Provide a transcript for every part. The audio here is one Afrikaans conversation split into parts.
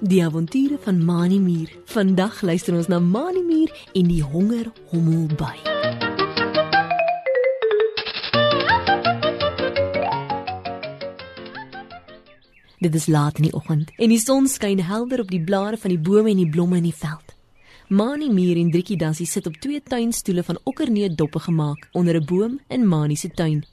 Die avonture van Mani Muur. Vandag luister ons na Mani Muur en die honger hommelby. Dit is laat in die oggend en die son skyn helder op die blare van die bome en die blomme in die veld. Mani Muur en Driekie Dansie sit op twee tuinstoele van okkerneut doppe gemaak onder 'n boom in Mani se tuin.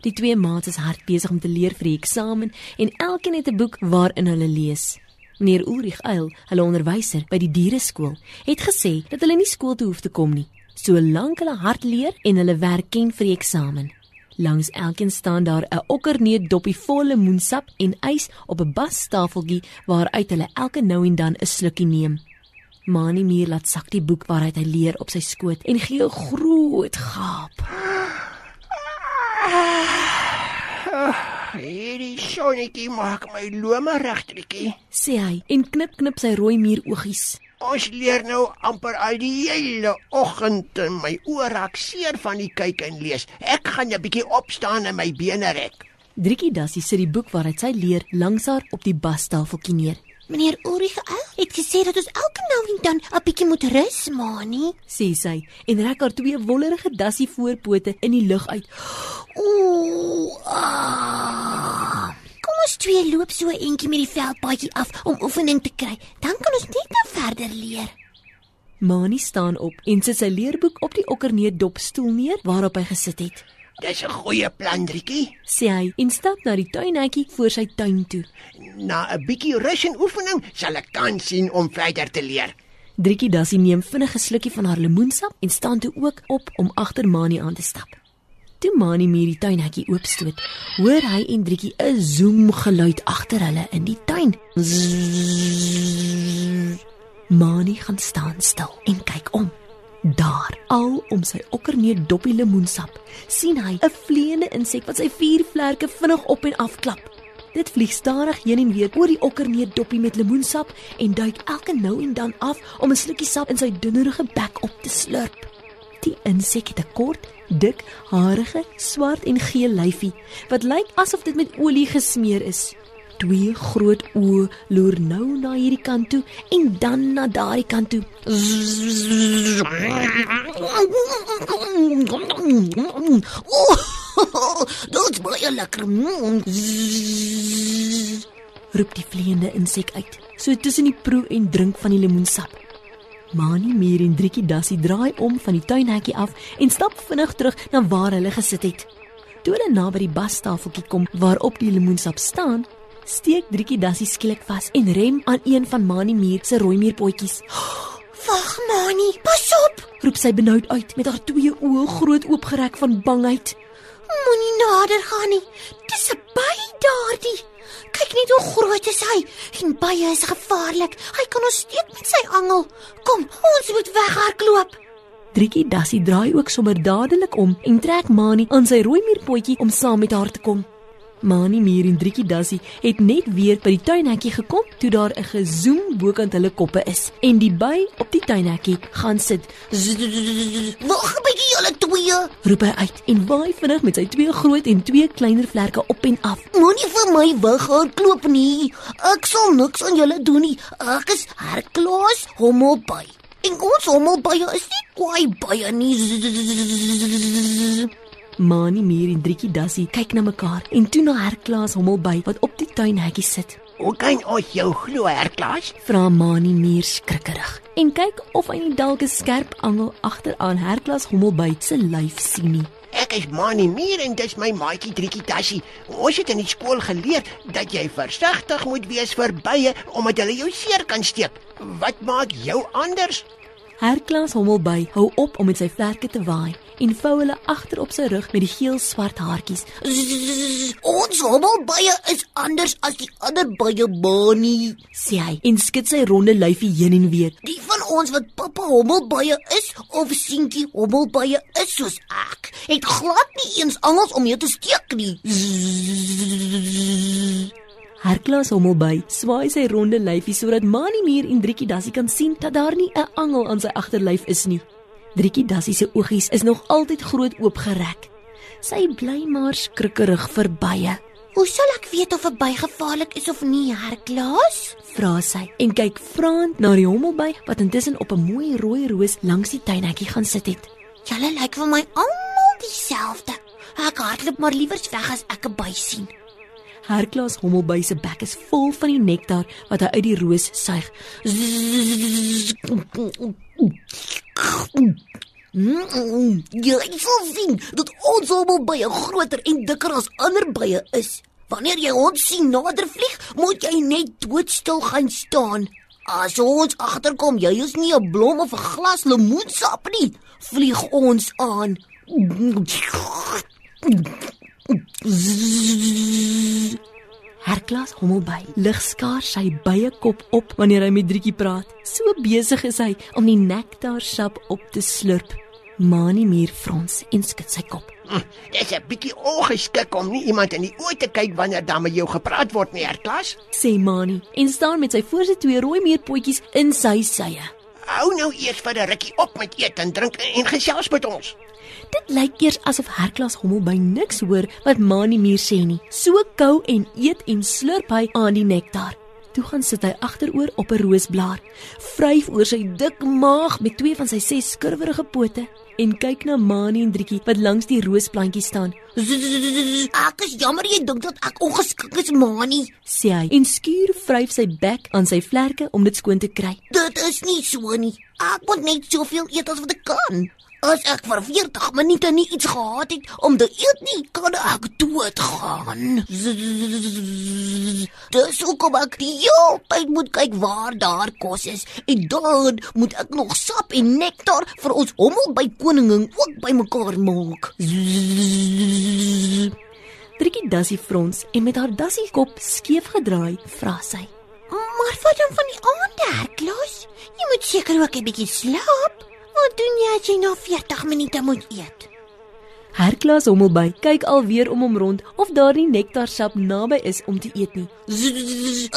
Die twee maats is hard besig om te leer vir die eksamen en elkeen het 'n boek waarin hulle lees. Meneer Ulrich Eil, hulle onderwyser by die diereskool, het gesê dat hulle nie skool toe hoef te kom nie, solank hulle hard leer en hulle werk ken vir die eksamen. Langs elkeen staan daar 'n okkerneut doppie vol lemoensap en ys op 'n bastafeltjie waaruit hulle elke nou en dan 'n slukkie neem. Mani Mier laat sak die boek waaruit hy leer op sy skoot en gee 'n groot gaap. Hierdie sonnetjie maak my lome regtrekie. sê hy en knip knip sy rooi muur oogies. Ons leer nou amper al die hele oggend en my oë raak seer van die kyk en lees. Ek gaan 'n bietjie opstaan en my bene rek. Driekie Dassie sit die boek waaruit sy leer langs haar op die bastafeltjie neer. Meneer Ulrich het gesê dat ons elke nou en dan 'n bietjie moet rus, Mani. sê sy en rek haar twee wollerige dassie voorpote in die lug uit. Ooh. Ah. Kom ons twee loop so 'n entjie met die veldpaadjie af om oefening te kry. Dan kan ons net nou verder leer. Mani staan op en sit sy leerboek op die okkerneut dopstoel neer waarop hy gesit het. Dis 'n goeie plan, Driekie. Sê hy en stap na die tuinhekkie voor sy tuin toe. Na 'n bietjie rus en oefening sal ek kans sien om verder te leer. Driekie Dassie neem vinnig 'n slukkie van haar lemoensap en staan toe ook op om agter Mani aan te stap. Toe Mani meer die tuinhekkie oopstoot, hoor hy en Driekie 'n zoem geluid agter hulle in die tuin. Mani gaan staan stil en kyk om. Daar, al om sy okkerneut doppie lemoensap, sien hy 'n vleiende insek wat sy vier vlerke vinnig op en af klap. Dit vlieg stadig heen en weer oor die okkerneut doppie met lemoensap en duik elke nou en dan af om 'n slukkie sap in sy dunnerige bek op te slurp. Die insek het 'n kort, dik, harige, swart en geel lyfie wat lyk asof dit met olie gesmeer is. Twee groot oë loer nou na hierdie kant toe en dan na daardie kant toe. Oh, dit baie lekker. roep die vleiende insek uit, so tussen die proe en drink van die lemoensap. Mani Mier en Driekie Dassie draai om van die tuinhekkie af en stap vinnig terug na waar hulle gesit het. Toe hulle naby die bastafeltjie kom waarop die lemoensap staan, steek Driekie Dassie skielik vas en rem aan een van Mani Mier se rooi muurpotjies. Wag, Mani, pas op. Roep sy benoud uit met haar twee oë groot oopgerek van bangheid. Moenie nader gaan nie. Dis 'n by daardie. Kyk net hoe groot is hy. En baie is gevaarlik. Hy kan ons steek met sy angel. Kom, ons moet weghardloop. Driekie Dassie draai ook sommer dadelik om en trek Mani aan sy rooi muurpotjie om saam met haar te kom. Mani Mier en Driekie Dassie het net weer by die tuinhekkie gekom toe daar 'n gezoem bokant hulle koppe is en die by op die tuinhekkie gaan sit. Wag 'n bietjie julle twee. Roep hy uit en waai vinnig met sy twee groot en twee kleiner vlerke op en af. Moenie vir my weghardloop nie. Ek sal niks aan julle doen nie. Ek is Herklaas Hommelby. En ons hommelbye is nie kwaai bye nie. Mani Mier en Driekie Dassie kyk na mekaar en toe na Herklaas Hommelby wat op die tuinhekkie sit. Hoe kan ons jou glo, Herklaas? Vra Mani Mier skrikkerig en kyk of hy nie dalk 'n skerp angel agteraan Herklaas Hommelby se lyf sien nie. Ek is Mani Mier en dis my maatjie Driekie Tassie. Ons het in die skool geleer dat jy versigtig moet wees vir bye omdat hulle jou seer kan steek. Wat maak jou anders? Herklaas Hommelby hou op om met sy vlerke te waai en vou hulle agter op sy rug met die geel-swart haartjies. Ons hommelbye is anders as die ander bye Bonnie. Sê hy en skud sy ronde lyfie heen en weer. Die van ons wat pappa hommelbye is of seentjie hommelbye is soos ek, het glad nie eens angels om jou te steek nie. Herklaas Hommelby swaai sy ronde lyfie sodat Mani Mier en Driekie Dassie kan sien dat daar nie 'n angel aan sy agterlyf is nie. Driekie Dassie se oogies is nog altyd groot oopgerek. Sy bly maar skrikkerig vir bye. Hoe sal ek weet of 'n by gevaarlik is of nie, Herklaas? Vra sy en kyk vraend na die hommelby wat intussen op 'n mooi rooi roos langs die tuinhekkie gaan sit het. Julle lyk vir my almal dieselfde. Ek hardloop maar liewers weg as ek 'n by sien. Herklaas hommelby se bek is vol van die nektar wat hy uit die roos suig. Mm, jy sal sien dat ons almal baie groter en dikker as ander bye is. Wanneer jy ons sien nader vlieg, moet jy net doodstil gaan staan. As ons agterkom, jy is nie 'n blom of 'n glas lemoensap nie, vlieg ons aan. Herklaas hommelby lig skaars sy bye kop op wanneer hy met Drietjie praat. So besig is hy om die nektarsap op te slurp. Mani muur frons en skud sy kop. Hm, Dis 'n bietjie ongeskik om nie iemand in die oë te kyk wanneer daar met jou gepraat word nie, Herklas. Sê Mani en staan met sy voorste twee rooi meerpotjies in sy sye. Hou nou eers vir 'n rukkie op met eet en drink en gesels met ons. Dit lyk eers asof Herklaas hommelby niks hoor wat Mani muur sê nie. So kou en eet en slurp hy aan die nektar. Toe gaan sit hy agteroor op 'n roosblaar, vryf oor sy dik maag met twee van sy ses skurwerige pote en kyk na Mani en Drietjie wat langs die roosplantjie staan. Ek is jammer jy dink dat ek ongeskik is, Mani. Sê hy en skuur vryf sy bek aan sy vlerke om dit skoon te kry. Dit is nie so nie. Ek moet net soveel eet as wat ek kan. As ek vir 40 minute nie iets gehad het om te eet nie, kan ek doodgaan. Dis hoekom ek die hele tyd moet kyk waar daar kos is en dan moet ek nog sap en nektar vir ons hommel by koningin ook bymekaar maak. Drietjie dassie frons en met haar dassie kop skeef gedraai, vra sy: Maar wat dan van die aande, Herklaas? Jy moet seker ook 'n bietjie slaap. Wat doen jy as jy na 40 minute moet eet? Herklaas hommelby kyk alweer om hom rond of daar nie nektarsap naby is om te eet nie.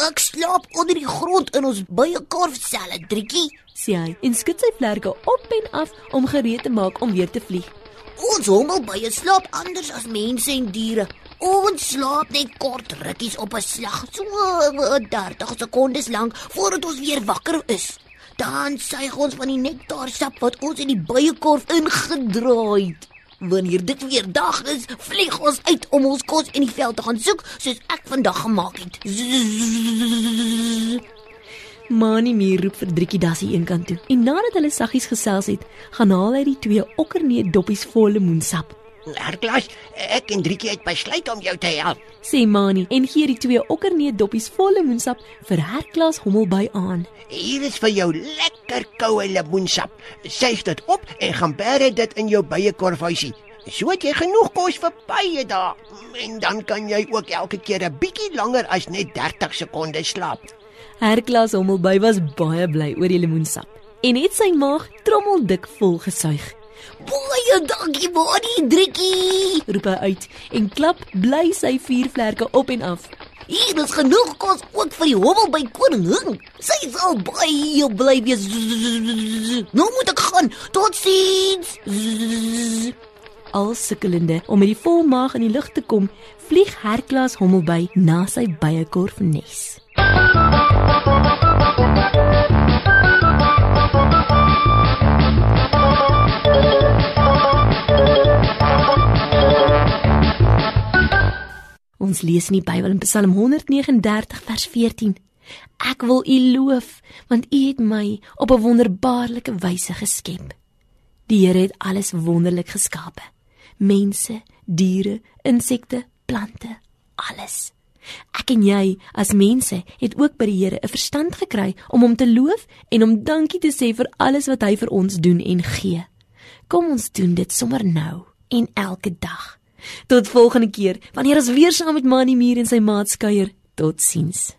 Ek slaap onder die grond in ons byekorfselle, Driekie. Sê hy en skud sy vlerke op en af om gereed te maak om weer te vlieg. Ons hommelbye slaap anders as mense en diere. Ons slaap net kort rukkies op 'n slag, so eh, 30 sekondes lank voordat ons weer wakker is. Dan suig ons van die nektarsap wat ons in die byekorf ingedraai het. Wanneer dit weer dag is, vlieg ons uit om ons kos in die veld te gaan soek, soos ek vandag gemaak het. Mani muur roep vir Drietjie dassie eenkant toe. En nadat hulle saggies gesels het, gaan haal hy die twee okkerneet doppies vol lemoensap. Herklas, ek en Drietjie het besluit om jou te help. Sê Mani en gee die twee okkerneet doppies vol lemoensap vir Herklaas hommelby aan. Hier is vir jou lekker koue lemoensap. Suig dit op en gaan bære dit in jou byekorfhuisie. So het jy genoeg kos vir baie dae en dan kan jy ook elke keer 'n bietjie langer as net 30 sekondes slaap. Herklaas hommelby was baie bly oor die lemoensap en het sy maag trommeldik vol gesuig. Baie dankie, Bonnie Driekie. Roep hy uit en klap bly sy vier vlerke op en af. Hier is genoeg kos ook vir die hommel by koningin. Sy sal baie bly wees. Nou moet ek gaan. Totsiens. Al sukkelende om met die vol maag in die lug te kom, vlieg Herklaas hommelby na sy byekorf Ons lees in die Bybel in Psalm 139 vers 14. Ek wil U loof want U het my op 'n wonderbaarlike wyse geskep. Die Here het alles wonderlik geskape. Mense, diere, insekte, plante, alles. Ek en jy as mense het ook by die Here 'n verstand gekry om hom te loof en om dankie te sê vir alles wat hy vir ons doen en gee. Kom ons doen dit sommer nou en elke dag. Tot volgende keer wanneer ons weer saam met Manie Muur en sy maat kuier. Totsiens.